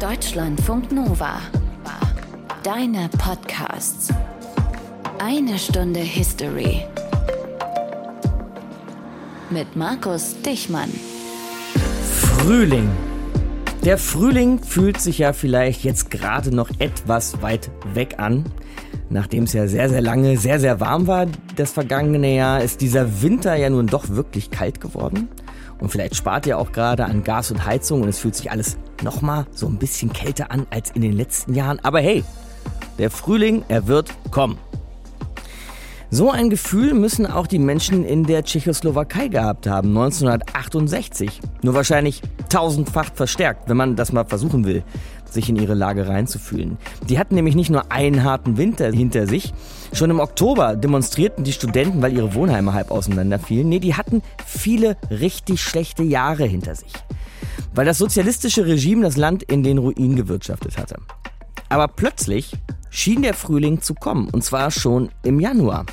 Deutschlandfunk Nova. Deine Podcasts. Eine Stunde History. Mit Markus Dichmann. Frühling. Der Frühling fühlt sich ja vielleicht jetzt gerade noch etwas weit weg an. Nachdem es ja sehr, sehr lange, sehr, sehr warm war das vergangene Jahr, ist dieser Winter ja nun doch wirklich kalt geworden. Und vielleicht spart ihr auch gerade an Gas und Heizung und es fühlt sich alles nochmal so ein bisschen kälter an als in den letzten Jahren. Aber hey, der Frühling, er wird kommen. So ein Gefühl müssen auch die Menschen in der Tschechoslowakei gehabt haben, 1968. Nur wahrscheinlich tausendfach verstärkt, wenn man das mal versuchen will, sich in ihre Lage reinzufühlen. Die hatten nämlich nicht nur einen harten Winter hinter sich. Schon im Oktober demonstrierten die Studenten, weil ihre Wohnheime halb auseinanderfielen. Nee, die hatten viele richtig schlechte Jahre hinter sich. Weil das sozialistische Regime das Land in den Ruin gewirtschaftet hatte. Aber plötzlich schien der Frühling zu kommen, und zwar schon im Januar.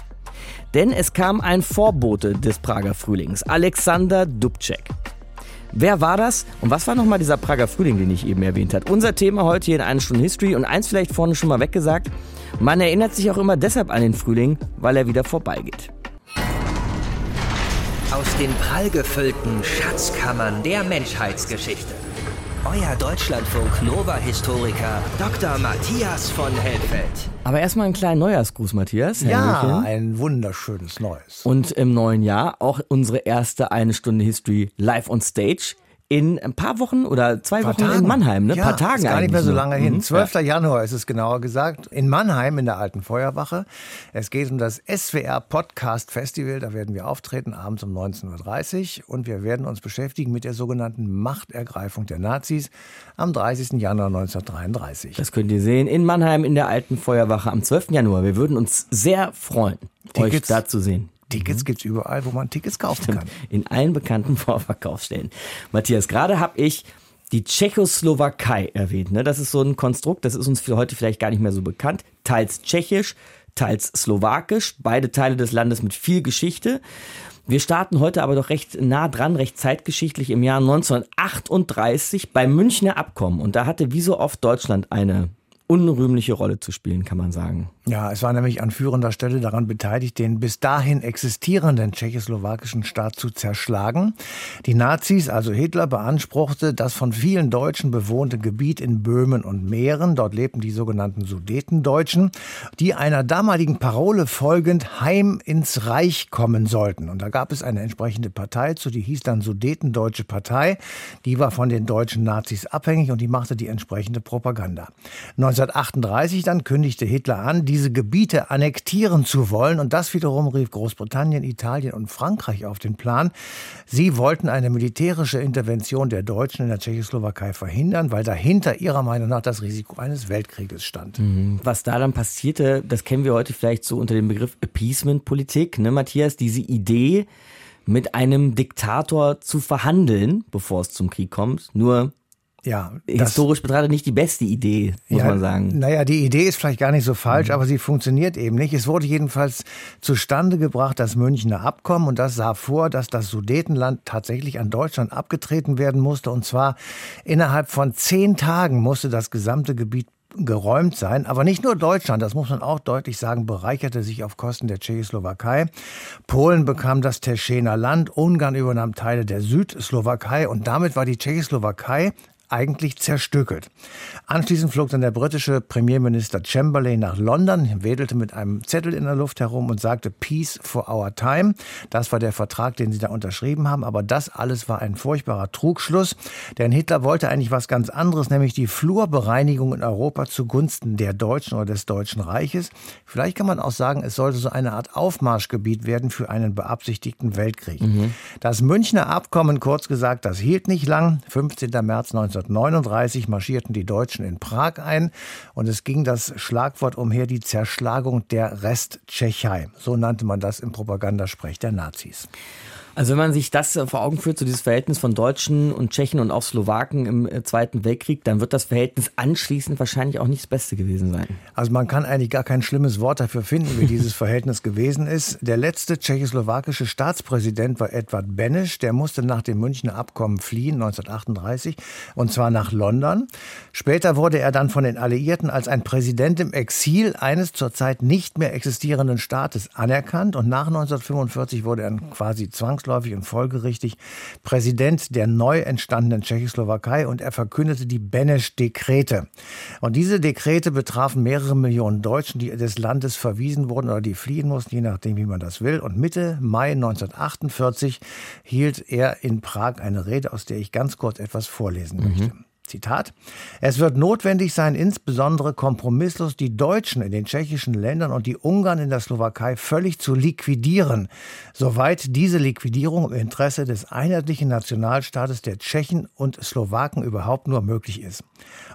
Denn es kam ein Vorbote des Prager Frühlings, Alexander Dubček. Wer war das und was war nochmal dieser Prager Frühling, den ich eben erwähnt habe? Unser Thema heute hier in einer Stunde History und eins vielleicht vorne schon mal weggesagt. Man erinnert sich auch immer deshalb an den Frühling, weil er wieder vorbeigeht. Aus den prallgefüllten Schatzkammern der Menschheitsgeschichte euer Deutschlandfunk Nova-Historiker Dr. Matthias von Helfeld. Aber erstmal einen kleinen Neujahrsgruß, Matthias. Ja, Händelchen. ein wunderschönes Neues. Und im neuen Jahr auch unsere erste eine Stunde History live on stage in ein paar Wochen oder zwei Wochen Tagen. in Mannheim, ne? Ja, paar Tagen ist gar nicht mehr so lange hin. Mhm. 12. Ja. Januar ist es genauer gesagt, in Mannheim in der alten Feuerwache. Es geht um das SWR Podcast Festival. Da werden wir auftreten, abends um 19.30 Uhr. Und wir werden uns beschäftigen mit der sogenannten Machtergreifung der Nazis am 30. Januar 1933. Das könnt ihr sehen in Mannheim in der alten Feuerwache am 12. Januar. Wir würden uns sehr freuen, Tickets, euch da zu sehen. Tickets mhm. gibt's überall, wo man Tickets kaufen Stimmt. kann. In allen bekannten Vorverkaufsstellen. Matthias, gerade habe ich die Tschechoslowakei erwähnt. Ne? Das ist so ein Konstrukt, das ist uns für heute vielleicht gar nicht mehr so bekannt. Teils tschechisch, teils slowakisch, beide Teile des Landes mit viel Geschichte. Wir starten heute aber doch recht nah dran, recht zeitgeschichtlich im Jahr 1938 beim Münchner Abkommen. Und da hatte wie so oft Deutschland eine unrühmliche Rolle zu spielen, kann man sagen. Ja, es war nämlich an führender Stelle daran beteiligt, den bis dahin existierenden tschechoslowakischen Staat zu zerschlagen. Die Nazis, also Hitler, beanspruchte das von vielen Deutschen bewohnte Gebiet in Böhmen und Mähren. Dort lebten die sogenannten Sudetendeutschen, die einer damaligen Parole folgend heim ins Reich kommen sollten. Und da gab es eine entsprechende Partei zu, die hieß dann Sudetendeutsche Partei. Die war von den deutschen Nazis abhängig und die machte die entsprechende Propaganda. 1938 dann kündigte Hitler an, diese Gebiete annektieren zu wollen. Und das wiederum rief Großbritannien, Italien und Frankreich auf den Plan. Sie wollten eine militärische Intervention der Deutschen in der Tschechoslowakei verhindern, weil dahinter ihrer Meinung nach das Risiko eines Weltkrieges stand. Mhm. Was da dann passierte, das kennen wir heute vielleicht so unter dem Begriff Appeasement-Politik, ne, Matthias? Diese Idee, mit einem Diktator zu verhandeln, bevor es zum Krieg kommt. Nur ja, historisch betrachtet nicht die beste Idee, muss ja, man sagen. Naja, die Idee ist vielleicht gar nicht so falsch, mhm. aber sie funktioniert eben nicht. Es wurde jedenfalls zustande gebracht, das Münchner Abkommen, und das sah vor, dass das Sudetenland tatsächlich an Deutschland abgetreten werden musste. Und zwar innerhalb von zehn Tagen musste das gesamte Gebiet geräumt sein. Aber nicht nur Deutschland, das muss man auch deutlich sagen, bereicherte sich auf Kosten der Tschechoslowakei. Polen bekam das Teschener Land, Ungarn übernahm Teile der Südslowakei und damit war die Tschechoslowakei eigentlich zerstückelt. Anschließend flog dann der britische Premierminister Chamberlain nach London, wedelte mit einem Zettel in der Luft herum und sagte Peace for our time. Das war der Vertrag, den sie da unterschrieben haben. Aber das alles war ein furchtbarer Trugschluss, denn Hitler wollte eigentlich was ganz anderes, nämlich die Flurbereinigung in Europa zugunsten der Deutschen oder des Deutschen Reiches. Vielleicht kann man auch sagen, es sollte so eine Art Aufmarschgebiet werden für einen beabsichtigten Weltkrieg. Mhm. Das Münchner Abkommen, kurz gesagt, das hielt nicht lang. 15. März 19 1939 marschierten die Deutschen in Prag ein und es ging das Schlagwort umher, die Zerschlagung der Resttschechei. So nannte man das im Propagandasprech der Nazis. Also wenn man sich das äh, vor Augen führt, so dieses Verhältnis von Deutschen und Tschechen und auch Slowaken im äh, Zweiten Weltkrieg, dann wird das Verhältnis anschließend wahrscheinlich auch nicht das Beste gewesen sein. Also man kann eigentlich gar kein schlimmes Wort dafür finden, wie dieses Verhältnis gewesen ist. Der letzte tschechoslowakische Staatspräsident war Edward Beneš. Der musste nach dem Münchner Abkommen fliehen, 1938, und zwar nach London. Später wurde er dann von den Alliierten als ein Präsident im Exil eines zurzeit nicht mehr existierenden Staates anerkannt und nach 1945 wurde er quasi zwangsläufig zwangsläufig und folgerichtig Präsident der neu entstandenen Tschechoslowakei und er verkündete die Benesch-Dekrete. Und diese Dekrete betrafen mehrere Millionen Deutschen, die des Landes verwiesen wurden oder die fliehen mussten, je nachdem, wie man das will. Und Mitte Mai 1948 hielt er in Prag eine Rede, aus der ich ganz kurz etwas vorlesen mhm. möchte. Zitat, es wird notwendig sein, insbesondere kompromisslos die Deutschen in den tschechischen Ländern und die Ungarn in der Slowakei völlig zu liquidieren, soweit diese Liquidierung im Interesse des einheitlichen Nationalstaates der Tschechen und Slowaken überhaupt nur möglich ist.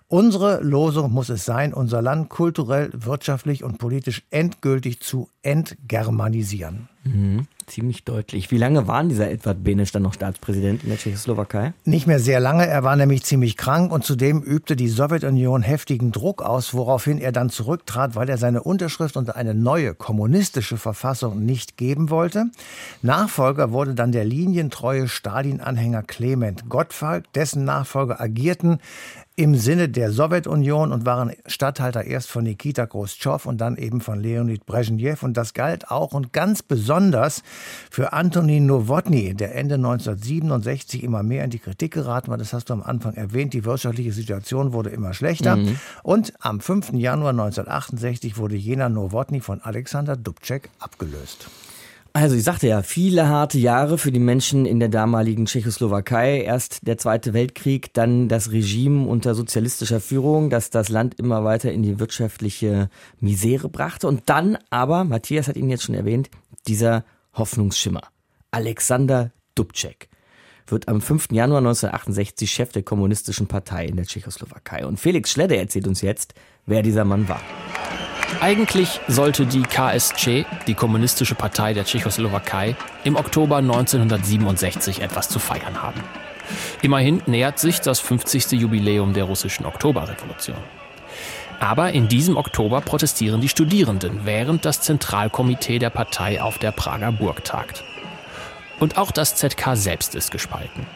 Unsere Losung muss es sein, unser Land kulturell, wirtschaftlich und politisch endgültig zu entgermanisieren. Mhm, ziemlich deutlich. Wie lange war dieser Edward Beneš dann noch Staatspräsident in der Tschechoslowakei? Nicht mehr sehr lange. Er war nämlich ziemlich krank und zudem übte die Sowjetunion heftigen Druck aus, woraufhin er dann zurücktrat, weil er seine Unterschrift unter eine neue kommunistische Verfassung nicht geben wollte. Nachfolger wurde dann der linientreue Stalin-Anhänger Clement Gottwald. Dessen Nachfolger agierten im Sinne der Sowjetunion und waren Statthalter erst von Nikita Khrushchev und dann eben von Leonid Brezhnev. Und das galt auch und ganz besonders für Antonin Nowotny, der Ende 1967 immer mehr in die Kritik geraten war. Das hast du am Anfang erwähnt. Die wirtschaftliche Situation wurde immer schlechter. Mhm. Und am 5. Januar 1968 wurde jener Nowotny von Alexander Dubček abgelöst. Also ich sagte ja, viele harte Jahre für die Menschen in der damaligen Tschechoslowakei. Erst der Zweite Weltkrieg, dann das Regime unter sozialistischer Führung, das das Land immer weiter in die wirtschaftliche Misere brachte. Und dann aber, Matthias hat ihn jetzt schon erwähnt, dieser Hoffnungsschimmer. Alexander Dubček wird am 5. Januar 1968 Chef der Kommunistischen Partei in der Tschechoslowakei. Und Felix Schledder erzählt uns jetzt, wer dieser Mann war. Eigentlich sollte die KSC, die Kommunistische Partei der Tschechoslowakei, im Oktober 1967 etwas zu feiern haben. Immerhin nähert sich das 50. Jubiläum der russischen Oktoberrevolution. Aber in diesem Oktober protestieren die Studierenden, während das Zentralkomitee der Partei auf der Prager Burg tagt. Und auch das ZK selbst ist gespalten.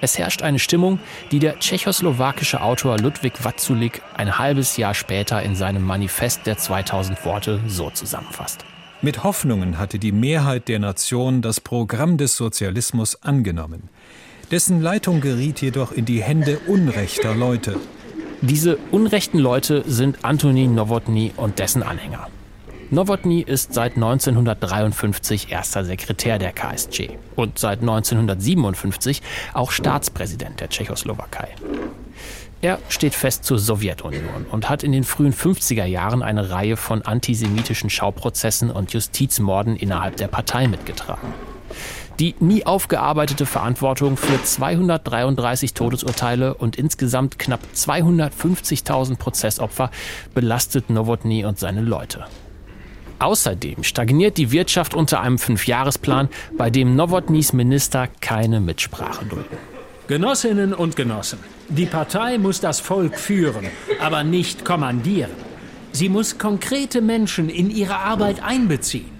Es herrscht eine Stimmung, die der tschechoslowakische Autor Ludwig Watzulik ein halbes Jahr später in seinem Manifest der 2000 Worte so zusammenfasst. Mit Hoffnungen hatte die Mehrheit der Nation das Programm des Sozialismus angenommen. Dessen Leitung geriet jedoch in die Hände unrechter Leute. Diese unrechten Leute sind Antonin Nowotny und dessen Anhänger. Nowotny ist seit 1953 erster Sekretär der KSC und seit 1957 auch Staatspräsident der Tschechoslowakei. Er steht fest zur Sowjetunion und hat in den frühen 50er Jahren eine Reihe von antisemitischen Schauprozessen und Justizmorden innerhalb der Partei mitgetragen. Die nie aufgearbeitete Verantwortung für 233 Todesurteile und insgesamt knapp 250.000 Prozessopfer belastet Nowotny und seine Leute. Außerdem stagniert die Wirtschaft unter einem Fünfjahresplan, bei dem Nowotnys Minister keine Mitsprache dulden. Genossinnen und Genossen, die Partei muss das Volk führen, aber nicht kommandieren. Sie muss konkrete Menschen in ihre Arbeit einbeziehen.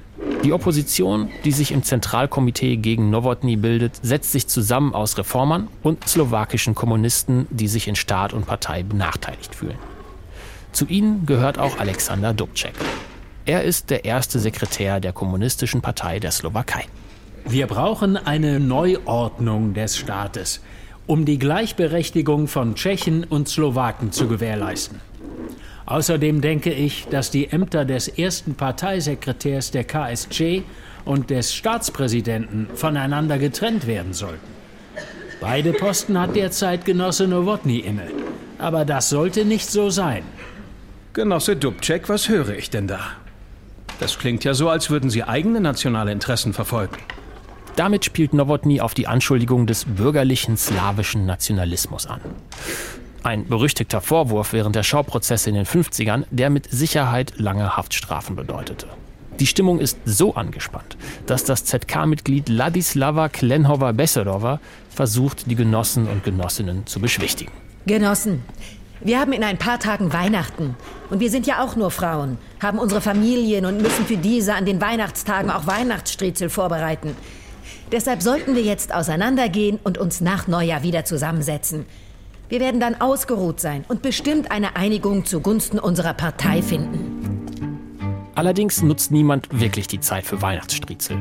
Die Opposition, die sich im Zentralkomitee gegen Nowotny bildet, setzt sich zusammen aus Reformern und slowakischen Kommunisten, die sich in Staat und Partei benachteiligt fühlen. Zu ihnen gehört auch Alexander Dubček. Er ist der erste Sekretär der Kommunistischen Partei der Slowakei. Wir brauchen eine Neuordnung des Staates, um die Gleichberechtigung von Tschechen und Slowaken zu gewährleisten. Außerdem denke ich, dass die Ämter des ersten Parteisekretärs der KSC und des Staatspräsidenten voneinander getrennt werden sollten. Beide Posten hat derzeit Genosse Nowotny inne. Aber das sollte nicht so sein. Genosse Dubček, was höre ich denn da? Das klingt ja so, als würden Sie eigene nationale Interessen verfolgen. Damit spielt Nowotny auf die Anschuldigung des bürgerlichen slawischen Nationalismus an. Ein berüchtigter Vorwurf während der Schauprozesse in den 50ern, der mit Sicherheit lange Haftstrafen bedeutete. Die Stimmung ist so angespannt, dass das ZK-Mitglied Ladislava Klenhova-Besserova versucht, die Genossen und Genossinnen zu beschwichtigen. Genossen, wir haben in ein paar Tagen Weihnachten. Und wir sind ja auch nur Frauen, haben unsere Familien und müssen für diese an den Weihnachtstagen auch Weihnachtsstriezel vorbereiten. Deshalb sollten wir jetzt auseinandergehen und uns nach Neujahr wieder zusammensetzen. Wir werden dann ausgeruht sein und bestimmt eine Einigung zugunsten unserer Partei finden. Allerdings nutzt niemand wirklich die Zeit für Weihnachtsstriezel.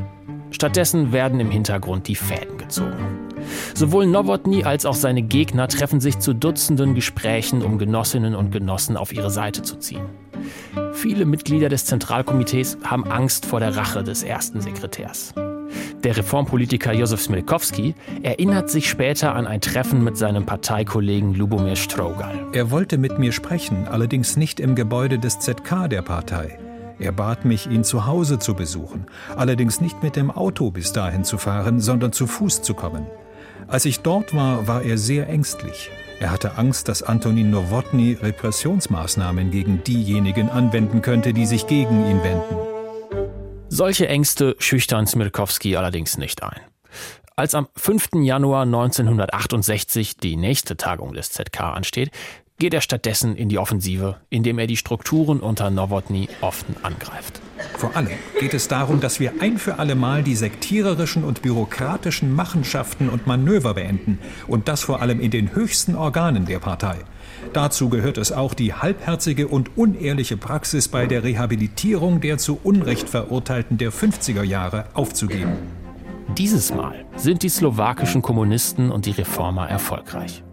Stattdessen werden im Hintergrund die Fäden gezogen. Sowohl Nowotny als auch seine Gegner treffen sich zu Dutzenden Gesprächen, um Genossinnen und Genossen auf ihre Seite zu ziehen. Viele Mitglieder des Zentralkomitees haben Angst vor der Rache des ersten Sekretärs. Der Reformpolitiker Josef Smilkowski erinnert sich später an ein Treffen mit seinem Parteikollegen Lubomir Strogal. Er wollte mit mir sprechen, allerdings nicht im Gebäude des ZK der Partei. Er bat mich, ihn zu Hause zu besuchen, allerdings nicht mit dem Auto bis dahin zu fahren, sondern zu Fuß zu kommen. Als ich dort war, war er sehr ängstlich. Er hatte Angst, dass Antonin Nowotny Repressionsmaßnahmen gegen diejenigen anwenden könnte, die sich gegen ihn wenden. Solche Ängste schüchtern Smirkowski allerdings nicht ein. Als am 5. Januar 1968 die nächste Tagung des ZK ansteht, geht er stattdessen in die Offensive, indem er die Strukturen unter Nowotny offen angreift. Vor allem geht es darum, dass wir ein für alle Mal die sektiererischen und bürokratischen Machenschaften und Manöver beenden und das vor allem in den höchsten Organen der Partei. Dazu gehört es auch, die halbherzige und unehrliche Praxis bei der Rehabilitierung der zu Unrecht Verurteilten der 50er Jahre aufzugeben. Dieses Mal sind die slowakischen Kommunisten und die Reformer erfolgreich.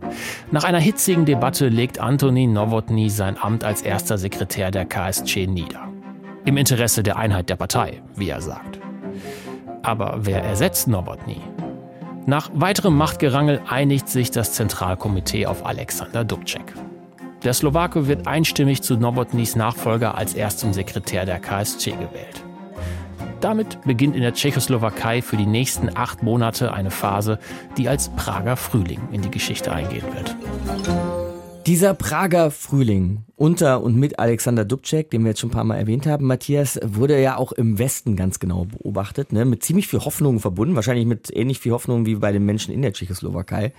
Nach einer hitzigen Debatte legt Antoni Nowotny sein Amt als erster Sekretär der KSC nieder. Im Interesse der Einheit der Partei, wie er sagt. Aber wer ersetzt Nowotny? Nach weiterem Machtgerangel einigt sich das Zentralkomitee auf Alexander Dubček. Der Slowake wird einstimmig zu Nowotnys Nachfolger als erstem Sekretär der KSC gewählt. Damit beginnt in der Tschechoslowakei für die nächsten acht Monate eine Phase, die als Prager Frühling in die Geschichte eingehen wird. Dieser Prager Frühling unter und mit Alexander Dubček, den wir jetzt schon ein paar Mal erwähnt haben, Matthias, wurde ja auch im Westen ganz genau beobachtet, ne? mit ziemlich viel Hoffnungen verbunden, wahrscheinlich mit ähnlich viel Hoffnungen wie bei den Menschen in der Tschechoslowakei.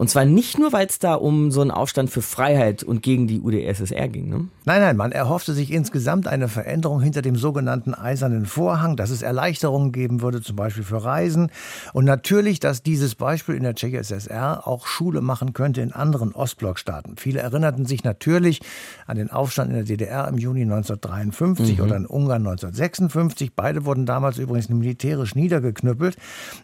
Und zwar nicht nur, weil es da um so einen Aufstand für Freiheit und gegen die UdSSR ging. Ne? Nein, nein, man erhoffte sich insgesamt eine Veränderung hinter dem sogenannten Eisernen Vorhang, dass es Erleichterungen geben würde, zum Beispiel für Reisen. Und natürlich, dass dieses Beispiel in der Tschechoslowakei auch Schule machen könnte in anderen Ostblockstaaten. Viele erinnerten sich natürlich an den Aufstand in der DDR im Juni 1953 mhm. oder in Ungarn 1956. Beide wurden damals übrigens militärisch niedergeknüppelt.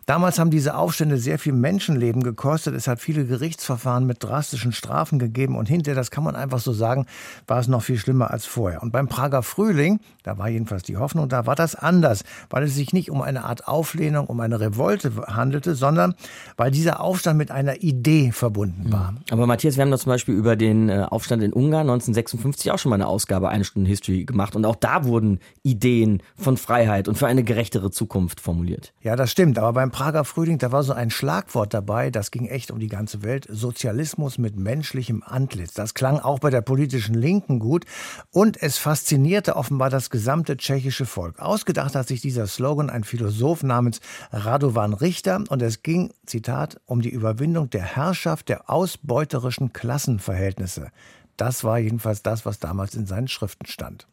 Damals haben diese Aufstände sehr viel Menschenleben gekostet. Es hat viele Gerichtsverfahren mit drastischen Strafen gegeben und hinterher, das kann man einfach so sagen, war es noch viel schlimmer als vorher. Und beim Prager Frühling, da war jedenfalls die Hoffnung, da war das anders, weil es sich nicht um eine Art Auflehnung, um eine Revolte handelte, sondern weil dieser Aufstand mit einer Idee verbunden war. Mhm. Aber Matthias, wir haben doch zum Beispiel über den äh, Aufstand in Ungarn 1956 auch schon mal eine Ausgabe, eine Stunde History gemacht und auch da wurden Ideen von Freiheit und für eine gerechtere Zukunft formuliert. Ja, das stimmt, aber beim Prager Frühling, da war so ein Schlagwort dabei, das ging echt um die ganze ganze Welt Sozialismus mit menschlichem Antlitz. Das klang auch bei der politischen Linken gut und es faszinierte offenbar das gesamte tschechische Volk. Ausgedacht hat sich dieser Slogan ein Philosoph namens Radovan Richter und es ging, Zitat, um die Überwindung der Herrschaft der ausbeuterischen Klassenverhältnisse. Das war jedenfalls das, was damals in seinen Schriften stand.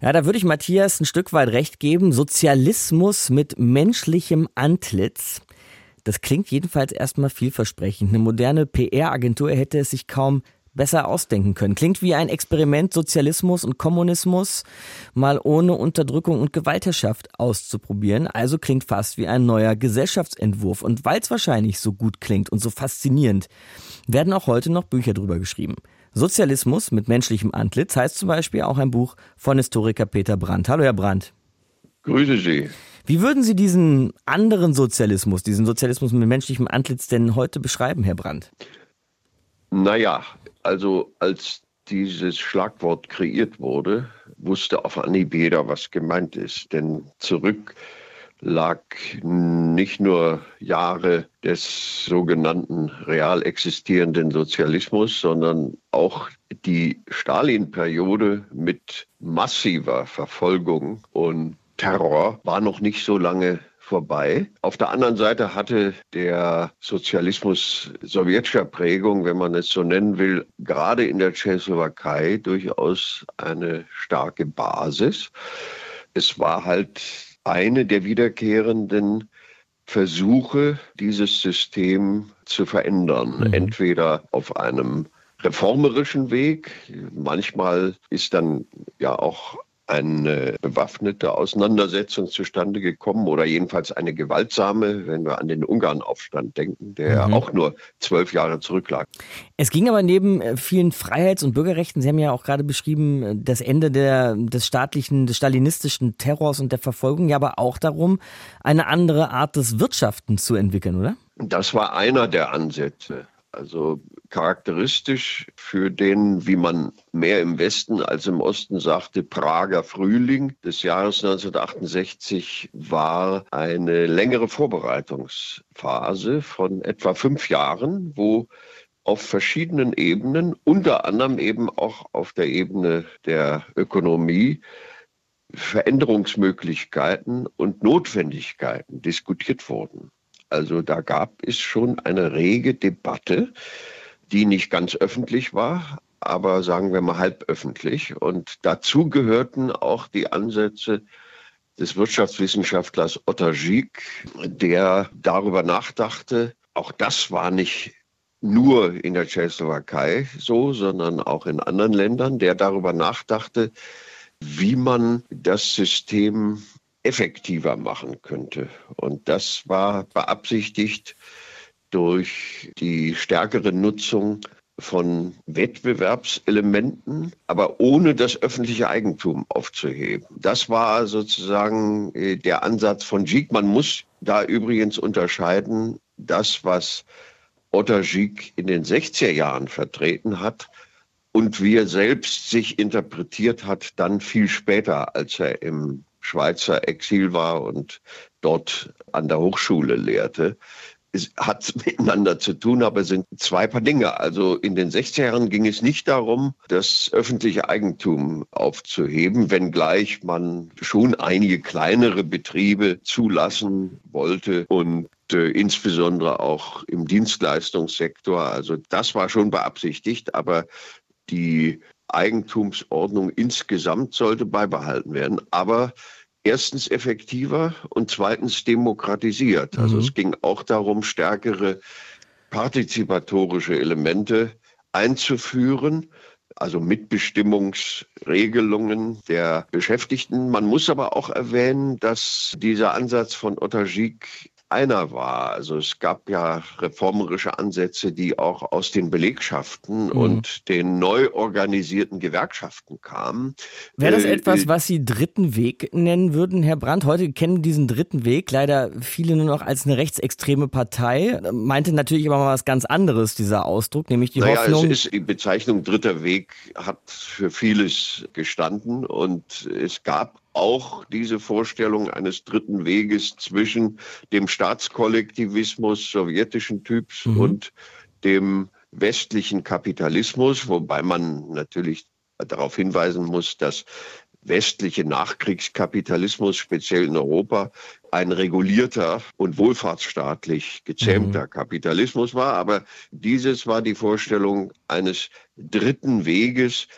Ja, da würde ich Matthias ein Stück weit recht geben. Sozialismus mit menschlichem Antlitz. Das klingt jedenfalls erstmal vielversprechend. Eine moderne PR-Agentur hätte es sich kaum besser ausdenken können. Klingt wie ein Experiment, Sozialismus und Kommunismus mal ohne Unterdrückung und Gewaltherrschaft auszuprobieren. Also klingt fast wie ein neuer Gesellschaftsentwurf. Und weil es wahrscheinlich so gut klingt und so faszinierend, werden auch heute noch Bücher drüber geschrieben. Sozialismus mit menschlichem Antlitz heißt zum Beispiel auch ein Buch von Historiker Peter Brandt. Hallo, Herr Brandt. Grüße Sie. Wie würden Sie diesen anderen Sozialismus, diesen Sozialismus mit menschlichem Antlitz denn heute beschreiben, Herr Brandt? Naja, also als dieses Schlagwort kreiert wurde, wusste auf Anhieb jeder, was gemeint ist. Denn zurück lag nicht nur Jahre des sogenannten real existierenden Sozialismus, sondern auch die Stalin-Periode mit massiver Verfolgung und Terror war noch nicht so lange vorbei. Auf der anderen Seite hatte der Sozialismus sowjetischer Prägung, wenn man es so nennen will, gerade in der Tschechoslowakei durchaus eine starke Basis. Es war halt eine der wiederkehrenden Versuche, dieses System zu verändern. Mhm. Entweder auf einem reformerischen Weg, manchmal ist dann ja auch eine bewaffnete Auseinandersetzung zustande gekommen oder jedenfalls eine gewaltsame, wenn wir an den Ungarnaufstand denken, der mhm. auch nur zwölf Jahre zurücklag. Es ging aber neben äh, vielen Freiheits- und Bürgerrechten, Sie haben ja auch gerade beschrieben, äh, das Ende der, des staatlichen, des stalinistischen Terrors und der Verfolgung, ja aber auch darum, eine andere Art des Wirtschaften zu entwickeln, oder? Das war einer der Ansätze. Also charakteristisch für den, wie man mehr im Westen als im Osten sagte, Prager Frühling des Jahres 1968 war eine längere Vorbereitungsphase von etwa fünf Jahren, wo auf verschiedenen Ebenen, unter anderem eben auch auf der Ebene der Ökonomie, Veränderungsmöglichkeiten und Notwendigkeiten diskutiert wurden. Also da gab es schon eine rege Debatte, die nicht ganz öffentlich war, aber sagen wir mal halb öffentlich. Und dazu gehörten auch die Ansätze des Wirtschaftswissenschaftlers Otter Gieck, der darüber nachdachte, auch das war nicht nur in der Tschechoslowakei so, sondern auch in anderen Ländern, der darüber nachdachte, wie man das System effektiver machen könnte. Und das war beabsichtigt durch die stärkere Nutzung von Wettbewerbselementen, aber ohne das öffentliche Eigentum aufzuheben. Das war sozusagen äh, der Ansatz von Giek. Man muss da übrigens unterscheiden, das, was Otter Giek in den 60er Jahren vertreten hat und wie er selbst sich interpretiert hat, dann viel später, als er im Schweizer Exil war und dort an der Hochschule lehrte. Es hat miteinander zu tun, aber es sind zwei Paar Dinge. Also in den 60er Jahren ging es nicht darum, das öffentliche Eigentum aufzuheben, wenngleich man schon einige kleinere Betriebe zulassen wollte und äh, insbesondere auch im Dienstleistungssektor. Also das war schon beabsichtigt, aber die Eigentumsordnung insgesamt sollte beibehalten werden, aber erstens effektiver und zweitens demokratisiert. Also mhm. es ging auch darum, stärkere partizipatorische Elemente einzuführen, also Mitbestimmungsregelungen der Beschäftigten. Man muss aber auch erwähnen, dass dieser Ansatz von Ottergik einer war. Also es gab ja reformerische Ansätze, die auch aus den Belegschaften mhm. und den neu organisierten Gewerkschaften kamen. Wäre das äh, etwas, äh, was Sie dritten Weg nennen würden, Herr Brandt? Heute kennen diesen dritten Weg leider viele nur noch als eine rechtsextreme Partei. Meinte natürlich aber mal was ganz anderes, dieser Ausdruck, nämlich die naja, Hoffnung. Es ist, die Bezeichnung dritter Weg hat für vieles gestanden und es gab auch diese Vorstellung eines dritten Weges zwischen dem Staatskollektivismus sowjetischen Typs mhm. und dem westlichen Kapitalismus, wobei man natürlich darauf hinweisen muss, dass westliche Nachkriegskapitalismus, speziell in Europa, ein regulierter und wohlfahrtsstaatlich gezähmter mhm. Kapitalismus war. Aber dieses war die Vorstellung eines dritten Weges,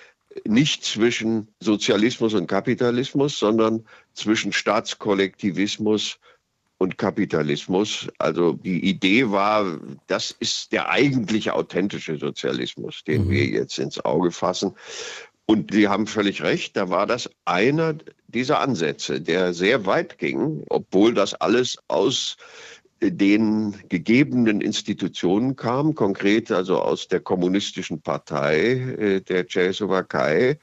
nicht zwischen Sozialismus und Kapitalismus, sondern zwischen Staatskollektivismus und Kapitalismus. Also die Idee war, das ist der eigentliche authentische Sozialismus, den mhm. wir jetzt ins Auge fassen. Und Sie haben völlig recht, da war das einer dieser Ansätze, der sehr weit ging, obwohl das alles aus den gegebenen Institutionen kam, konkret also aus der kommunistischen Partei äh, der Tschechoslowakei,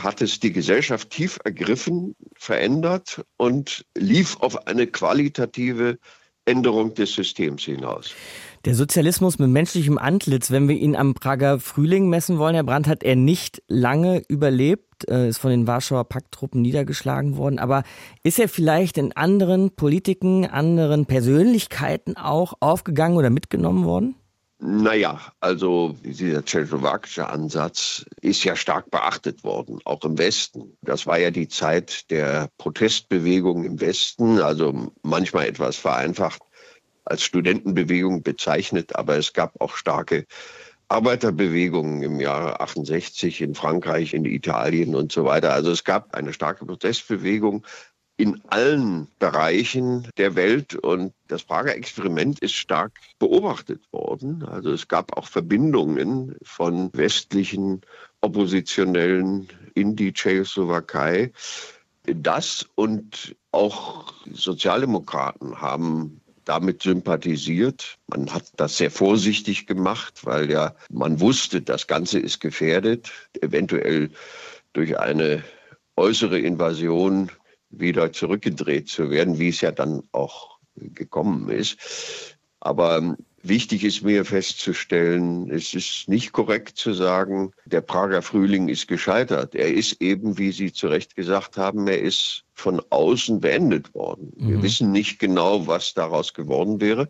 hat es die Gesellschaft tief ergriffen, verändert und lief auf eine qualitative Änderung des Systems hinaus. Der Sozialismus mit menschlichem Antlitz, wenn wir ihn am Prager Frühling messen wollen, Herr Brandt, hat er nicht lange überlebt, äh, ist von den Warschauer Pakttruppen niedergeschlagen worden. Aber ist er vielleicht in anderen Politiken, anderen Persönlichkeiten auch aufgegangen oder mitgenommen worden? Naja, also dieser tschechoslowakische Ansatz ist ja stark beachtet worden, auch im Westen. Das war ja die Zeit der Protestbewegung im Westen, also manchmal etwas vereinfacht als Studentenbewegung bezeichnet, aber es gab auch starke Arbeiterbewegungen im Jahre 68 in Frankreich, in Italien und so weiter. Also es gab eine starke Protestbewegung in allen Bereichen der Welt und das Prager Experiment ist stark beobachtet worden. Also es gab auch Verbindungen von westlichen Oppositionellen in die Tschechoslowakei. Das und auch Sozialdemokraten haben damit sympathisiert. Man hat das sehr vorsichtig gemacht, weil ja man wusste, das Ganze ist gefährdet, eventuell durch eine äußere Invasion wieder zurückgedreht zu werden, wie es ja dann auch gekommen ist. Aber Wichtig ist mir festzustellen, es ist nicht korrekt zu sagen, der Prager Frühling ist gescheitert. Er ist eben, wie Sie zu Recht gesagt haben, er ist von außen beendet worden. Mhm. Wir wissen nicht genau, was daraus geworden wäre.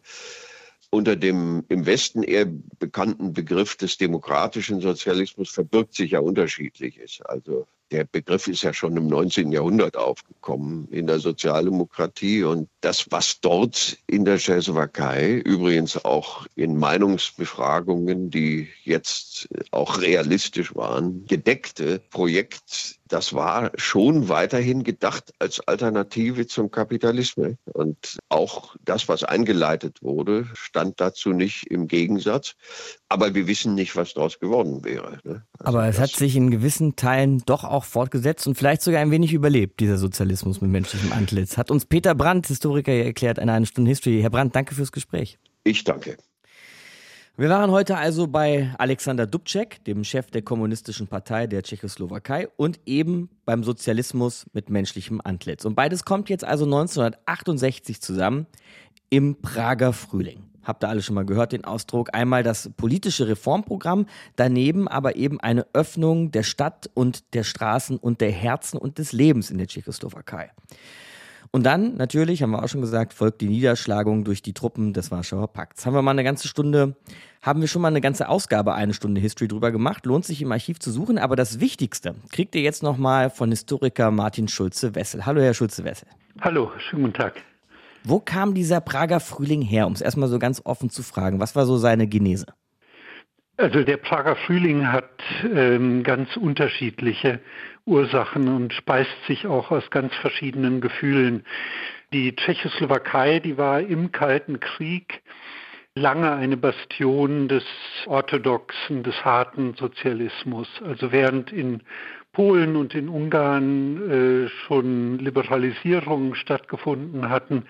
Unter dem im Westen eher bekannten Begriff des demokratischen Sozialismus verbirgt sich ja unterschiedliches. Also der Begriff ist ja schon im 19. Jahrhundert aufgekommen in der Sozialdemokratie. Und das, was dort in der Tschechoslowakei, übrigens auch in Meinungsbefragungen, die jetzt auch realistisch waren, gedeckte Projekt das war schon weiterhin gedacht als Alternative zum Kapitalismus. Und auch das, was eingeleitet wurde, stand dazu nicht im Gegensatz. Aber wir wissen nicht, was daraus geworden wäre. Ne? Also Aber es hat sich in gewissen Teilen doch auch fortgesetzt und vielleicht sogar ein wenig überlebt, dieser Sozialismus mit menschlichem Antlitz. Hat uns Peter Brandt, Historiker, erklärt in einer Stunde History. Herr Brandt, danke fürs Gespräch. Ich danke. Wir waren heute also bei Alexander Dubček, dem Chef der Kommunistischen Partei der Tschechoslowakei und eben beim Sozialismus mit menschlichem Antlitz. Und beides kommt jetzt also 1968 zusammen im Prager Frühling. Habt ihr alle schon mal gehört, den Ausdruck? Einmal das politische Reformprogramm, daneben aber eben eine Öffnung der Stadt und der Straßen und der Herzen und des Lebens in der Tschechoslowakei. Und dann, natürlich, haben wir auch schon gesagt, folgt die Niederschlagung durch die Truppen des Warschauer Pakts. Haben wir mal eine ganze Stunde, haben wir schon mal eine ganze Ausgabe, eine Stunde History drüber gemacht. Lohnt sich im Archiv zu suchen. Aber das Wichtigste kriegt ihr jetzt nochmal von Historiker Martin Schulze-Wessel. Hallo, Herr Schulze-Wessel. Hallo, schönen guten Tag. Wo kam dieser Prager Frühling her, um es erstmal so ganz offen zu fragen? Was war so seine Genese? Also der Prager Frühling hat ähm, ganz unterschiedliche Ursachen und speist sich auch aus ganz verschiedenen Gefühlen. Die Tschechoslowakei, die war im Kalten Krieg lange eine Bastion des orthodoxen, des harten Sozialismus. Also während in Polen und in Ungarn äh, schon Liberalisierungen stattgefunden hatten,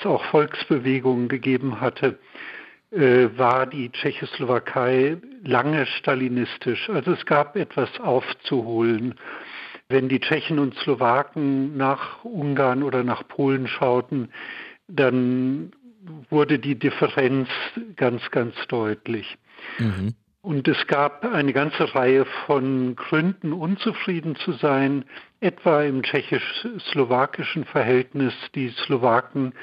es auch Volksbewegungen gegeben hatte, war die Tschechoslowakei lange stalinistisch. Also es gab etwas aufzuholen. Wenn die Tschechen und Slowaken nach Ungarn oder nach Polen schauten, dann wurde die Differenz ganz, ganz deutlich. Mhm. Und es gab eine ganze Reihe von Gründen, unzufrieden zu sein, etwa im tschechisch-slowakischen Verhältnis. Die Slowaken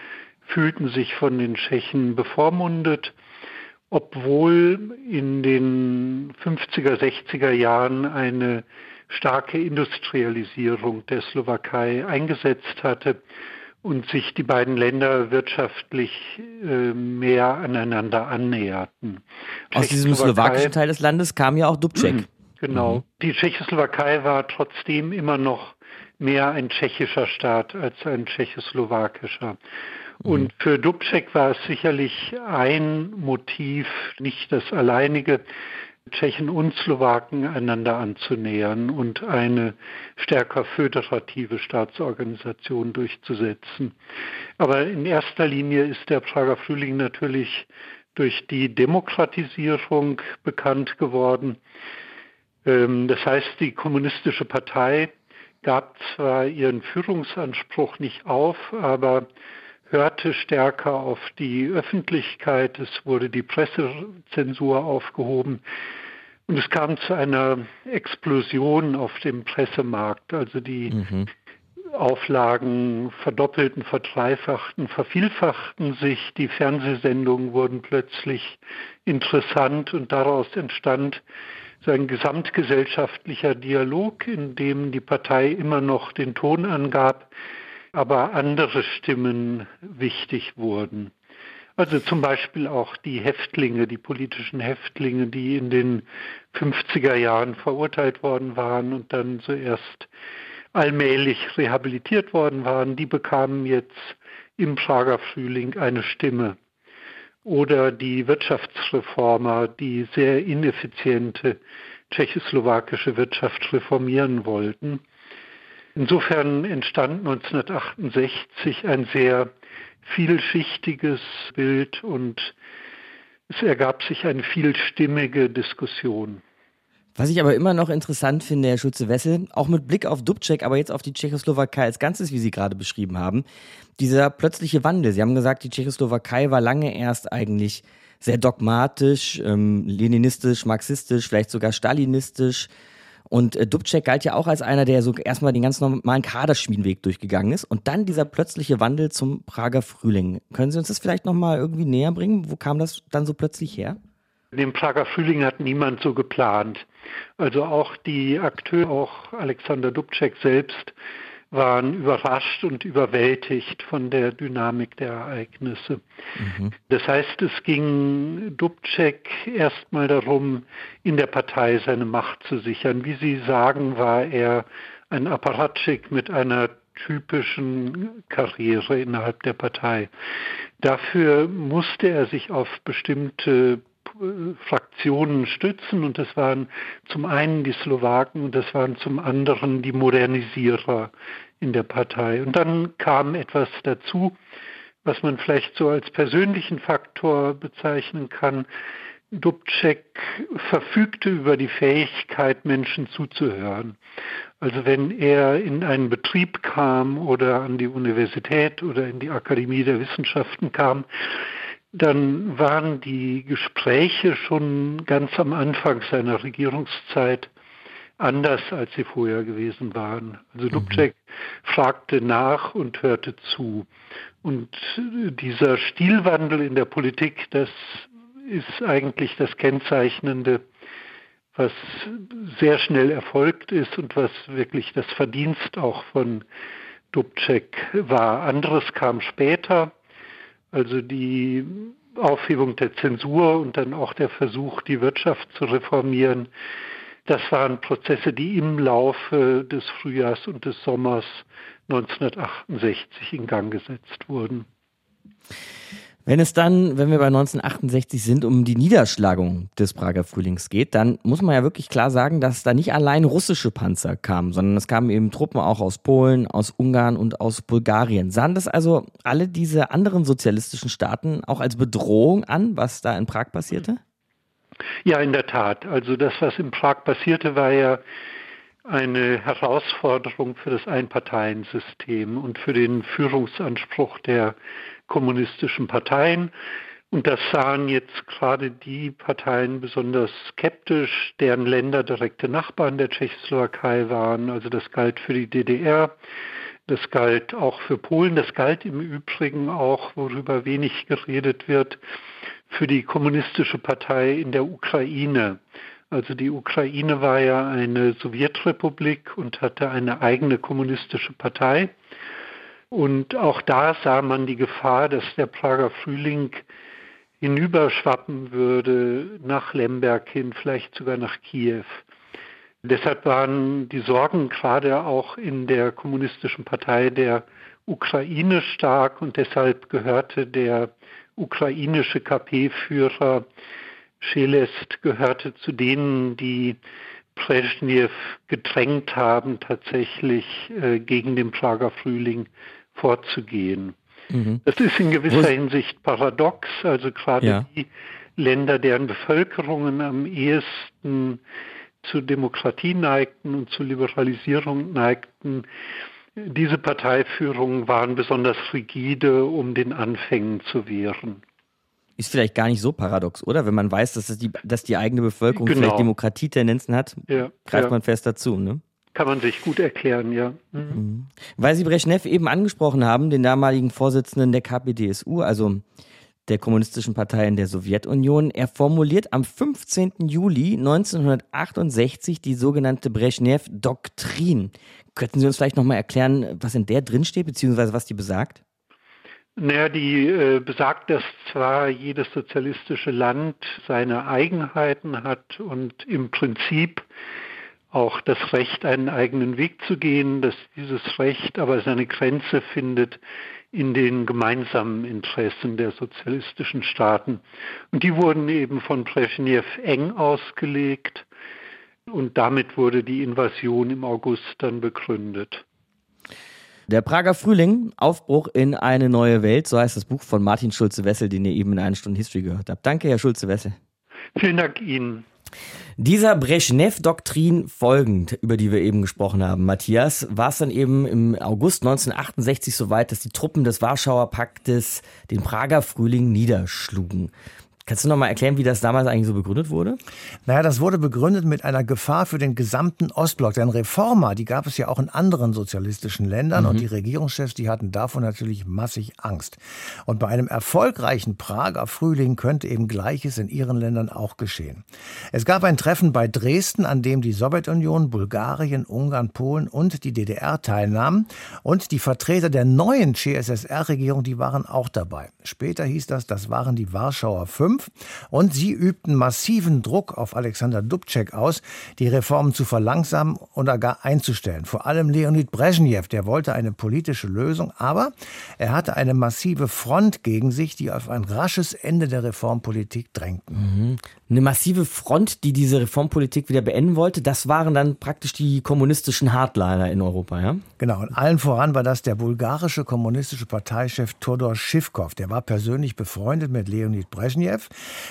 fühlten sich von den Tschechen bevormundet, obwohl in den 50er, 60er Jahren eine starke Industrialisierung der Slowakei eingesetzt hatte und sich die beiden Länder wirtschaftlich äh, mehr aneinander annäherten. Aus diesem slowakischen Teil des Landes kam ja auch Dubček. Genau. Mhm. Die Tschechoslowakei war trotzdem immer noch mehr ein tschechischer Staat als ein tschechoslowakischer. Und mhm. für Dubček war es sicherlich ein Motiv, nicht das alleinige, Tschechen und Slowaken einander anzunähern und eine stärker föderative Staatsorganisation durchzusetzen. Aber in erster Linie ist der Prager Frühling natürlich durch die Demokratisierung bekannt geworden. Ähm, das heißt, die kommunistische Partei gab zwar ihren Führungsanspruch nicht auf, aber hörte stärker auf die Öffentlichkeit, es wurde die Pressezensur aufgehoben. Und es kam zu einer Explosion auf dem Pressemarkt. Also die mhm. Auflagen verdoppelten, verdreifachten, vervielfachten sich, die Fernsehsendungen wurden plötzlich interessant. Und daraus entstand so ein gesamtgesellschaftlicher Dialog, in dem die Partei immer noch den Ton angab, aber andere Stimmen wichtig wurden. Also zum Beispiel auch die Häftlinge, die politischen Häftlinge, die in den 50er Jahren verurteilt worden waren und dann zuerst allmählich rehabilitiert worden waren, die bekamen jetzt im Prager Frühling eine Stimme. Oder die Wirtschaftsreformer, die sehr ineffiziente tschechoslowakische Wirtschaft reformieren wollten. Insofern entstand 1968 ein sehr vielschichtiges Bild und es ergab sich eine vielstimmige Diskussion. Was ich aber immer noch interessant finde, Herr Schulze-Wessel, auch mit Blick auf Dubček, aber jetzt auf die Tschechoslowakei als Ganzes, wie Sie gerade beschrieben haben, dieser plötzliche Wandel. Sie haben gesagt, die Tschechoslowakei war lange erst eigentlich sehr dogmatisch, ähm, leninistisch, marxistisch, vielleicht sogar stalinistisch. Und äh, Dubček galt ja auch als einer, der so erstmal den ganz normalen Kaderschmiedenweg durchgegangen ist. Und dann dieser plötzliche Wandel zum Prager Frühling. Können Sie uns das vielleicht nochmal irgendwie näher bringen? Wo kam das dann so plötzlich her? Den Prager Frühling hat niemand so geplant. Also auch die Akteure, auch Alexander Dubček selbst, waren überrascht und überwältigt von der Dynamik der Ereignisse. Mhm. Das heißt, es ging Dubček erstmal darum, in der Partei seine Macht zu sichern. Wie Sie sagen, war er ein Apparatschik mit einer typischen Karriere innerhalb der Partei. Dafür musste er sich auf bestimmte Fraktionen stützen und das waren zum einen die Slowaken und das waren zum anderen die Modernisierer in der Partei. Und dann kam etwas dazu, was man vielleicht so als persönlichen Faktor bezeichnen kann. Dubček verfügte über die Fähigkeit, Menschen zuzuhören. Also wenn er in einen Betrieb kam oder an die Universität oder in die Akademie der Wissenschaften kam, dann waren die Gespräche schon ganz am Anfang seiner Regierungszeit anders, als sie vorher gewesen waren. Also Dubček mhm. fragte nach und hörte zu. Und dieser Stilwandel in der Politik, das ist eigentlich das Kennzeichnende, was sehr schnell erfolgt ist und was wirklich das Verdienst auch von Dubček war. Anderes kam später. Also die Aufhebung der Zensur und dann auch der Versuch, die Wirtschaft zu reformieren, das waren Prozesse, die im Laufe des Frühjahrs und des Sommers 1968 in Gang gesetzt wurden. Wenn es dann, wenn wir bei 1968 sind, um die Niederschlagung des Prager Frühlings geht, dann muss man ja wirklich klar sagen, dass da nicht allein russische Panzer kamen, sondern es kamen eben Truppen auch aus Polen, aus Ungarn und aus Bulgarien. Sahen das also alle diese anderen sozialistischen Staaten auch als Bedrohung an, was da in Prag passierte? Ja, in der Tat. Also das, was in Prag passierte, war ja eine Herausforderung für das Einparteiensystem und für den Führungsanspruch der kommunistischen Parteien. Und das sahen jetzt gerade die Parteien besonders skeptisch, deren Länder direkte Nachbarn der Tschechoslowakei waren. Also das galt für die DDR, das galt auch für Polen, das galt im Übrigen auch, worüber wenig geredet wird, für die kommunistische Partei in der Ukraine. Also die Ukraine war ja eine Sowjetrepublik und hatte eine eigene kommunistische Partei. Und auch da sah man die Gefahr, dass der Prager Frühling hinüberschwappen würde nach Lemberg hin, vielleicht sogar nach Kiew. Deshalb waren die Sorgen gerade auch in der kommunistischen Partei der Ukraine stark und deshalb gehörte der ukrainische KP-Führer Schelest gehörte zu denen, die Brezhnev gedrängt haben, tatsächlich äh, gegen den Prager Frühling vorzugehen. Mhm. Das ist in gewisser Hinsicht paradox. Also gerade ja. die Länder, deren Bevölkerungen am ehesten zur Demokratie neigten und zur Liberalisierung neigten, Diese Parteiführungen waren besonders rigide, um den Anfängen zu wehren. Ist vielleicht gar nicht so paradox, oder? Wenn man weiß, dass, die, dass die eigene Bevölkerung genau. vielleicht Demokratietendenzen hat, ja, greift ja. man fest dazu, ne? Kann man sich gut erklären, ja. Mhm. mhm. Weil Sie Brezhnev eben angesprochen haben, den damaligen Vorsitzenden der KPDSU, also der Kommunistischen Partei in der Sowjetunion. Er formuliert am 15. Juli 1968 die sogenannte Brezhnev-Doktrin. Könnten Sie uns vielleicht nochmal erklären, was in der drinsteht, beziehungsweise was die besagt? Naja, die äh, besagt, dass zwar jedes sozialistische Land seine Eigenheiten hat und im Prinzip auch das Recht, einen eigenen Weg zu gehen, dass dieses Recht aber seine Grenze findet in den gemeinsamen Interessen der sozialistischen Staaten. Und die wurden eben von Brezhnev eng ausgelegt und damit wurde die Invasion im August dann begründet. Der Prager Frühling, Aufbruch in eine neue Welt, so heißt das Buch von Martin Schulze-Wessel, den ihr eben in einer Stunde History gehört habt. Danke, Herr Schulze-Wessel. Vielen Dank Ihnen. Dieser Brezhnev-Doktrin folgend, über die wir eben gesprochen haben, Matthias, war es dann eben im August 1968 soweit, dass die Truppen des Warschauer Paktes den Prager Frühling niederschlugen. Kannst du noch mal erklären, wie das damals eigentlich so begründet wurde? Naja, das wurde begründet mit einer Gefahr für den gesamten Ostblock. Denn Reformer, die gab es ja auch in anderen sozialistischen Ländern mhm. und die Regierungschefs, die hatten davon natürlich massig Angst. Und bei einem erfolgreichen Prager Frühling könnte eben Gleiches in ihren Ländern auch geschehen. Es gab ein Treffen bei Dresden, an dem die Sowjetunion, Bulgarien, Ungarn, Polen und die DDR teilnahmen. Und die Vertreter der neuen CSSR-Regierung, die waren auch dabei. Später hieß das, das waren die Warschauer Fünf. 2005 und sie übten massiven Druck auf Alexander Dubček aus, die Reformen zu verlangsamen oder gar einzustellen. Vor allem Leonid Brezhnev, der wollte eine politische Lösung, aber er hatte eine massive Front gegen sich, die auf ein rasches Ende der Reformpolitik drängten. Mhm. Eine massive Front, die diese Reformpolitik wieder beenden wollte, das waren dann praktisch die kommunistischen Hardliner in Europa, ja? Genau, und allen voran war das der bulgarische kommunistische Parteichef Todor Schivkov. Der war persönlich befreundet mit Leonid Brezhnev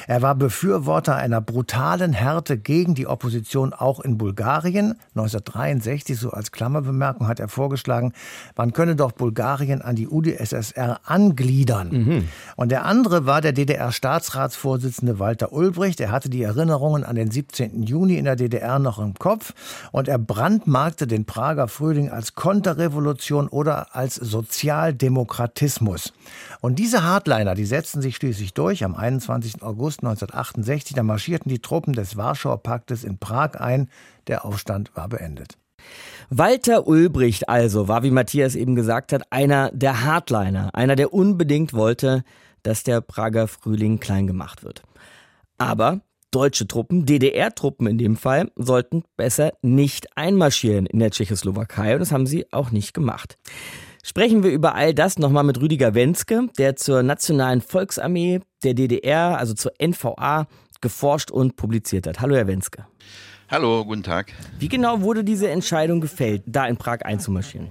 er war Befürworter einer brutalen Härte gegen die Opposition auch in Bulgarien. 1963, so als Klammerbemerkung, hat er vorgeschlagen, man könne doch Bulgarien an die UdSSR angliedern. Mhm. Und der andere war der DDR-Staatsratsvorsitzende Walter Ulbricht. Er hatte die Erinnerungen an den 17. Juni in der DDR noch im Kopf und er brandmarkte den Prager Frühling als Konterrevolution oder als Sozialdemokratismus. Und diese Hardliner, die setzten sich schließlich durch am 21. 21. August 1968. Da marschierten die Truppen des Warschauer Paktes in Prag ein. Der Aufstand war beendet. Walter Ulbricht also war, wie Matthias eben gesagt hat, einer der Hardliner, einer, der unbedingt wollte, dass der Prager Frühling klein gemacht wird. Aber deutsche Truppen, DDR-Truppen in dem Fall, sollten besser nicht einmarschieren in der Tschechoslowakei und das haben sie auch nicht gemacht. Sprechen wir über all das nochmal mit Rüdiger Wenske, der zur Nationalen Volksarmee der DDR, also zur NVA, geforscht und publiziert hat. Hallo, Herr Wenske. Hallo, guten Tag. Wie genau wurde diese Entscheidung gefällt, da in Prag einzumarschieren?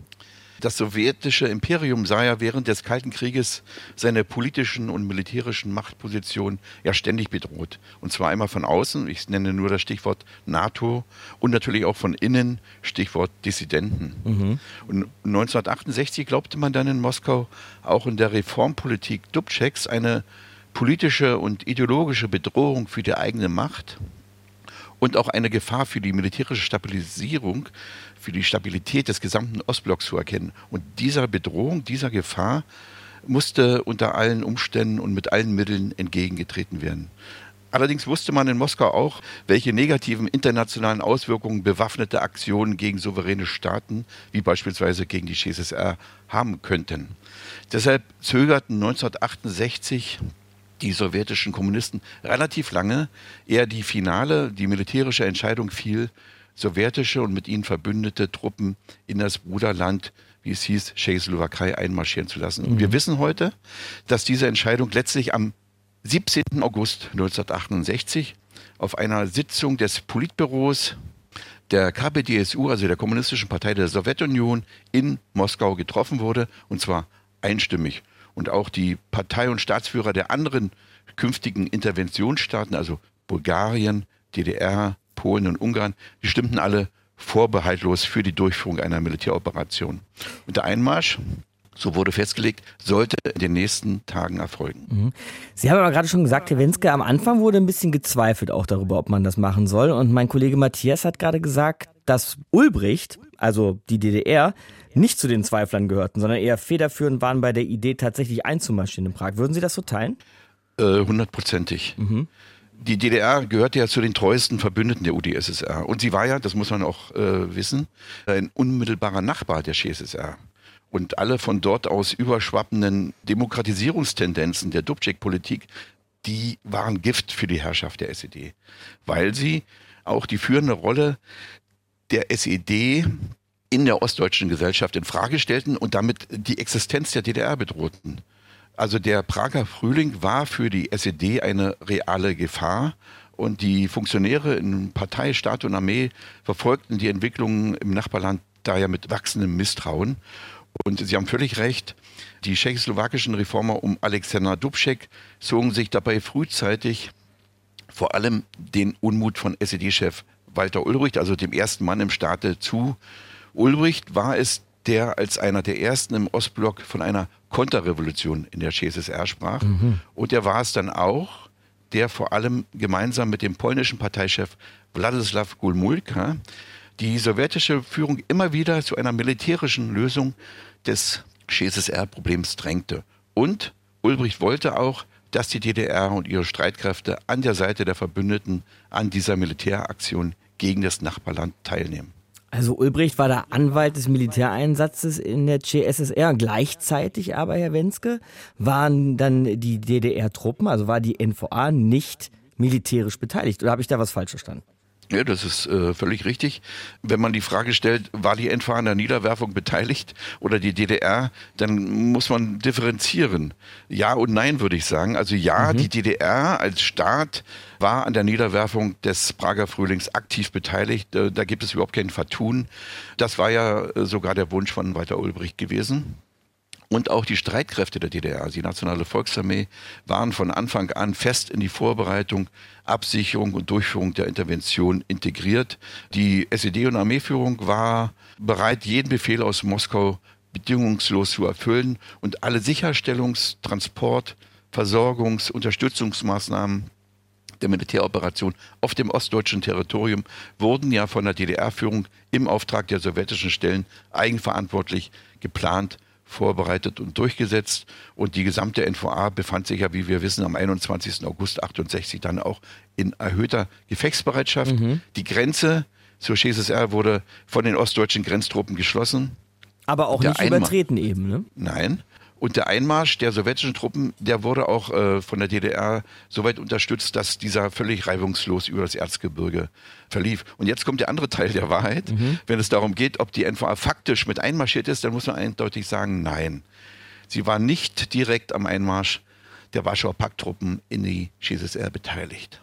Das sowjetische Imperium sah ja während des Kalten Krieges seine politischen und militärischen Machtpositionen ja ständig bedroht. Und zwar einmal von außen, ich nenne nur das Stichwort NATO, und natürlich auch von innen, Stichwort Dissidenten. Mhm. Und 1968 glaubte man dann in Moskau auch in der Reformpolitik Dubčeks eine politische und ideologische Bedrohung für die eigene Macht und auch eine Gefahr für die militärische Stabilisierung, für die Stabilität des gesamten Ostblocks zu erkennen. Und dieser Bedrohung, dieser Gefahr musste unter allen Umständen und mit allen Mitteln entgegengetreten werden. Allerdings wusste man in Moskau auch, welche negativen internationalen Auswirkungen bewaffnete Aktionen gegen souveräne Staaten, wie beispielsweise gegen die CSSR, haben könnten. Deshalb zögerten 1968 die sowjetischen Kommunisten relativ lange, eher die finale, die militärische Entscheidung fiel, sowjetische und mit ihnen verbündete Truppen in das Bruderland, wie es hieß, Tschechoslowakei einmarschieren zu lassen. Und wir mhm. wissen heute, dass diese Entscheidung letztlich am 17. August 1968 auf einer Sitzung des Politbüros der KPDSU, also der Kommunistischen Partei der Sowjetunion, in Moskau getroffen wurde, und zwar einstimmig und auch die Partei- und Staatsführer der anderen künftigen Interventionsstaaten, also Bulgarien, DDR, Polen und Ungarn, die stimmten alle vorbehaltlos für die Durchführung einer Militäroperation. Und der Einmarsch so wurde festgelegt, sollte in den nächsten Tagen erfolgen. Mhm. Sie haben aber gerade schon gesagt, Herr Wenske, am Anfang wurde ein bisschen gezweifelt auch darüber, ob man das machen soll. Und mein Kollege Matthias hat gerade gesagt, dass Ulbricht, also die DDR, nicht zu den Zweiflern gehörten, sondern eher federführend waren bei der Idee, tatsächlich einzumarschieren in Prag. Würden Sie das so teilen? Äh, hundertprozentig. Äh, mhm. Die DDR gehörte ja zu den treuesten Verbündeten der UdSSR. Und sie war ja, das muss man auch äh, wissen, ein unmittelbarer Nachbar der CSSR und alle von dort aus überschwappenden Demokratisierungstendenzen der Dubček-Politik, die waren Gift für die Herrschaft der SED, weil sie auch die führende Rolle der SED in der ostdeutschen Gesellschaft in Frage stellten und damit die Existenz der DDR bedrohten. Also der Prager Frühling war für die SED eine reale Gefahr und die Funktionäre in Partei, Staat und Armee verfolgten die Entwicklungen im Nachbarland daher mit wachsendem Misstrauen. Und Sie haben völlig recht, die tschechoslowakischen Reformer um Alexander Dubček zogen sich dabei frühzeitig vor allem den Unmut von SED-Chef Walter Ulbricht, also dem ersten Mann im Staate, zu. Ulbricht war es, der als einer der ersten im Ostblock von einer Konterrevolution in der CSSR sprach. Mhm. Und er war es dann auch, der vor allem gemeinsam mit dem polnischen Parteichef Władysław Gulmulka die sowjetische Führung immer wieder zu einer militärischen Lösung des CSSR-Problems drängte. Und Ulbricht wollte auch, dass die DDR und ihre Streitkräfte an der Seite der Verbündeten an dieser Militäraktion gegen das Nachbarland teilnehmen. Also Ulbricht war der Anwalt des Militäreinsatzes in der CSSR. Gleichzeitig aber, Herr Wenske, waren dann die DDR-Truppen, also war die NVA nicht militärisch beteiligt. Oder habe ich da was falsch verstanden? Ja, das ist äh, völlig richtig. Wenn man die Frage stellt, war die NVA an der Niederwerfung beteiligt oder die DDR, dann muss man differenzieren. Ja und nein, würde ich sagen. Also ja, mhm. die DDR als Staat war an der Niederwerfung des Prager Frühlings aktiv beteiligt. Da gibt es überhaupt kein Vertun. Das war ja äh, sogar der Wunsch von Walter Ulbricht gewesen. Und auch die Streitkräfte der DDR, die Nationale Volksarmee, waren von Anfang an fest in die Vorbereitung, Absicherung und Durchführung der Intervention integriert. Die SED- und Armeeführung war bereit, jeden Befehl aus Moskau bedingungslos zu erfüllen und alle Sicherstellungs-, Transport-, Versorgungs-, Unterstützungsmaßnahmen der Militäroperation auf dem ostdeutschen Territorium wurden ja von der DDR-Führung im Auftrag der sowjetischen Stellen eigenverantwortlich geplant vorbereitet und durchgesetzt. Und die gesamte NVA befand sich ja, wie wir wissen, am 21. August 68 dann auch in erhöhter Gefechtsbereitschaft. Mhm. Die Grenze zur CSSR wurde von den ostdeutschen Grenztruppen geschlossen. Aber auch nicht Einmal übertreten eben, ne? Nein. Und der Einmarsch der sowjetischen Truppen, der wurde auch äh, von der DDR soweit unterstützt, dass dieser völlig reibungslos über das Erzgebirge verlief. Und jetzt kommt der andere Teil der Wahrheit. Mhm. Wenn es darum geht, ob die NVA faktisch mit einmarschiert ist, dann muss man eindeutig sagen, nein. Sie war nicht direkt am Einmarsch der Warschauer Pakttruppen in die CSSR beteiligt.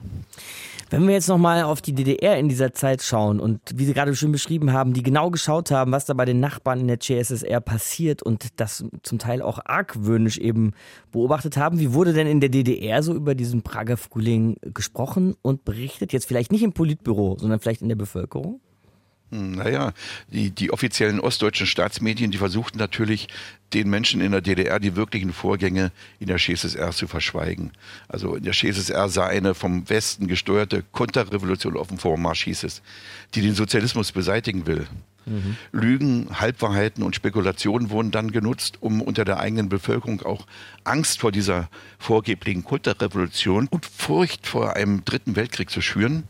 Wenn wir jetzt nochmal auf die DDR in dieser Zeit schauen und wie Sie gerade schon beschrieben haben, die genau geschaut haben, was da bei den Nachbarn in der CSSR passiert und das zum Teil auch argwöhnisch eben beobachtet haben, wie wurde denn in der DDR so über diesen Prager Frühling gesprochen und berichtet? Jetzt vielleicht nicht im Politbüro, sondern vielleicht in der Bevölkerung? Hm, naja, die, die offiziellen ostdeutschen Staatsmedien, die versuchten natürlich, den Menschen in der DDR die wirklichen Vorgänge in der CSSR zu verschweigen. Also in der CSSR sah eine vom Westen gesteuerte Konterrevolution auf dem Vormarsch, hieß es, die den Sozialismus beseitigen will. Mhm. Lügen, Halbwahrheiten und Spekulationen wurden dann genutzt, um unter der eigenen Bevölkerung auch Angst vor dieser vorgeblichen Konterrevolution und Furcht vor einem dritten Weltkrieg zu schüren.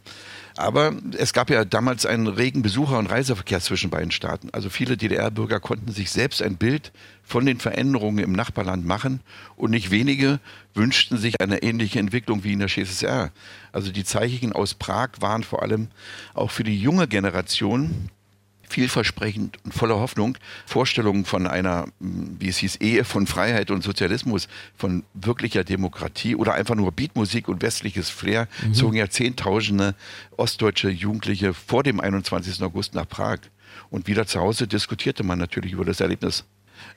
Aber es gab ja damals einen regen Besucher- und Reiseverkehr zwischen beiden Staaten. Also viele DDR-Bürger konnten sich selbst ein Bild von den Veränderungen im Nachbarland machen und nicht wenige wünschten sich eine ähnliche Entwicklung wie in der CSSR. Also die Zeichen aus Prag waren vor allem auch für die junge Generation vielversprechend und voller Hoffnung. Vorstellungen von einer, wie es hieß, Ehe von Freiheit und Sozialismus, von wirklicher Demokratie oder einfach nur Beatmusik und westliches Flair mhm. zogen ja Zehntausende ostdeutsche Jugendliche vor dem 21. August nach Prag. Und wieder zu Hause diskutierte man natürlich über das Erlebnis.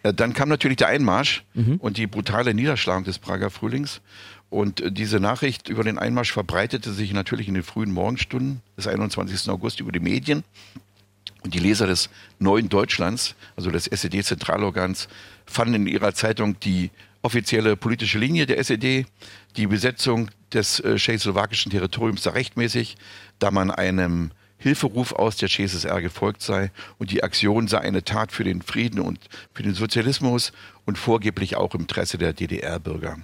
Äh, dann kam natürlich der Einmarsch mhm. und die brutale Niederschlagung des Prager Frühlings. Und äh, diese Nachricht über den Einmarsch verbreitete sich natürlich in den frühen Morgenstunden des 21. August über die Medien. Und die Leser des Neuen Deutschlands, also des SED-Zentralorgans, fanden in ihrer Zeitung die offizielle politische Linie der SED, die Besetzung des äh, tschechoslowakischen Territoriums da rechtmäßig, da man einem Hilferuf aus der CSSR gefolgt sei und die Aktion sei eine Tat für den Frieden und für den Sozialismus und vorgeblich auch im Interesse der DDR-Bürger.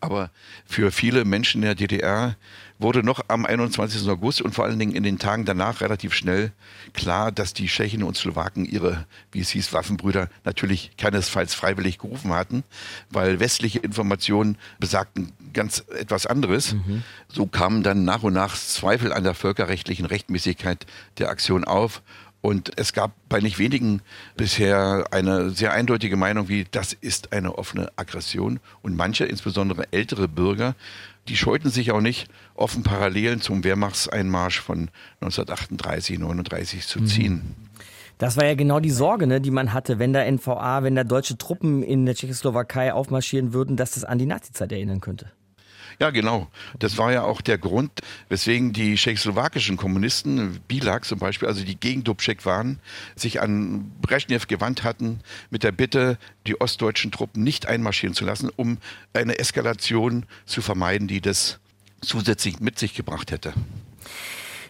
Aber für viele Menschen in der DDR wurde noch am 21. August und vor allen Dingen in den Tagen danach relativ schnell klar, dass die Tschechen und Slowaken ihre, wie es hieß, Waffenbrüder natürlich keinesfalls freiwillig gerufen hatten, weil westliche Informationen besagten ganz etwas anderes. Mhm. So kamen dann nach und nach Zweifel an der völkerrechtlichen Rechtmäßigkeit der Aktion auf und es gab bei nicht wenigen bisher eine sehr eindeutige Meinung, wie das ist eine offene Aggression. Und manche, insbesondere ältere Bürger, die scheuten sich auch nicht, offen Parallelen zum Wehrmachtseinmarsch von 1938, 39 zu mhm. ziehen. Das war ja genau die Sorge, ne, die man hatte, wenn da NVA, wenn da deutsche Truppen in der Tschechoslowakei aufmarschieren würden, dass das an die Nazizeit erinnern könnte. Ja, genau. Das war ja auch der Grund, weswegen die tschechoslowakischen Kommunisten, Bilak zum Beispiel, also die gegen Dubček waren, sich an Brezhnev gewandt hatten mit der Bitte, die ostdeutschen Truppen nicht einmarschieren zu lassen, um eine Eskalation zu vermeiden, die das zusätzlich mit sich gebracht hätte.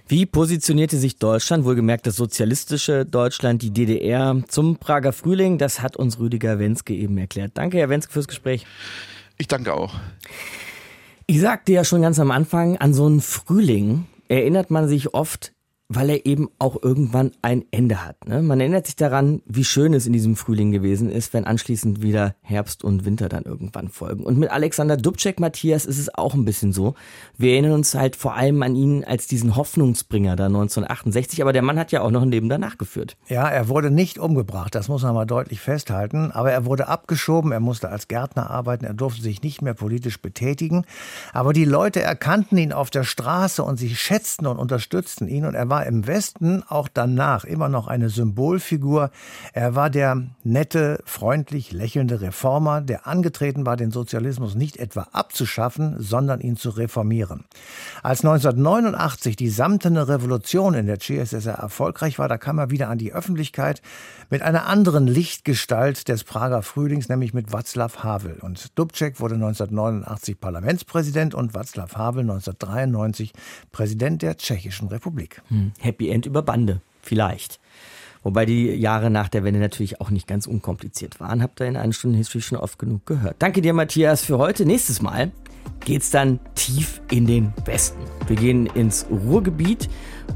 Wie positionierte sich Deutschland, wohlgemerkt das sozialistische Deutschland, die DDR zum Prager Frühling? Das hat uns Rüdiger Wenske eben erklärt. Danke, Herr Wenske, fürs Gespräch. Ich danke auch. Ich sagte ja schon ganz am Anfang, an so einen Frühling erinnert man sich oft weil er eben auch irgendwann ein Ende hat. Ne? Man erinnert sich daran, wie schön es in diesem Frühling gewesen ist, wenn anschließend wieder Herbst und Winter dann irgendwann folgen. Und mit Alexander Dubček, Matthias, ist es auch ein bisschen so. Wir erinnern uns halt vor allem an ihn als diesen Hoffnungsbringer da 1968, aber der Mann hat ja auch noch ein Leben danach geführt. Ja, er wurde nicht umgebracht, das muss man mal deutlich festhalten, aber er wurde abgeschoben, er musste als Gärtner arbeiten, er durfte sich nicht mehr politisch betätigen, aber die Leute erkannten ihn auf der Straße und sie schätzten und unterstützten ihn und er war war im Westen auch danach immer noch eine Symbolfigur. Er war der nette, freundlich lächelnde Reformer, der angetreten war, den Sozialismus nicht etwa abzuschaffen, sondern ihn zu reformieren. Als 1989 die samtene Revolution in der CSSR erfolgreich war, da kam er wieder an die Öffentlichkeit mit einer anderen Lichtgestalt des Prager Frühlings, nämlich mit Václav Havel. Und Dubček wurde 1989 Parlamentspräsident und Václav Havel 1993 Präsident der Tschechischen Republik. Hm. Happy End über Bande, vielleicht. Wobei die Jahre nach der Wende natürlich auch nicht ganz unkompliziert waren. Habt ihr in einer Stunde History schon oft genug gehört. Danke dir, Matthias, für heute. Nächstes Mal geht's dann tief in den Westen. Wir gehen ins Ruhrgebiet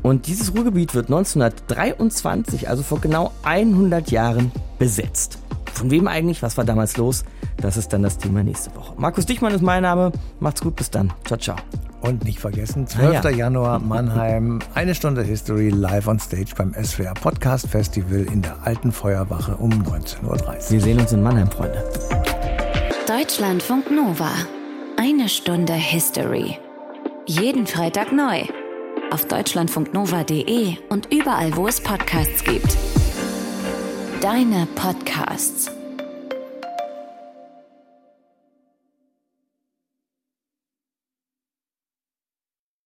und dieses Ruhrgebiet wird 1923, also vor genau 100 Jahren, besetzt. Von wem eigentlich? Was war damals los? Das ist dann das Thema nächste Woche. Markus Dichmann ist mein Name. Macht's gut, bis dann. Ciao, ciao. Und nicht vergessen, 12. Ah, ja. Januar Mannheim, eine Stunde History live on stage beim SWR Podcast Festival in der Alten Feuerwache um 19.30 Uhr. Wir sehen uns in Mannheim, Freunde. Deutschlandfunk Nova. Eine Stunde History. Jeden Freitag neu. Auf deutschlandfunknova.de und überall, wo es Podcasts gibt. Deine Podcasts.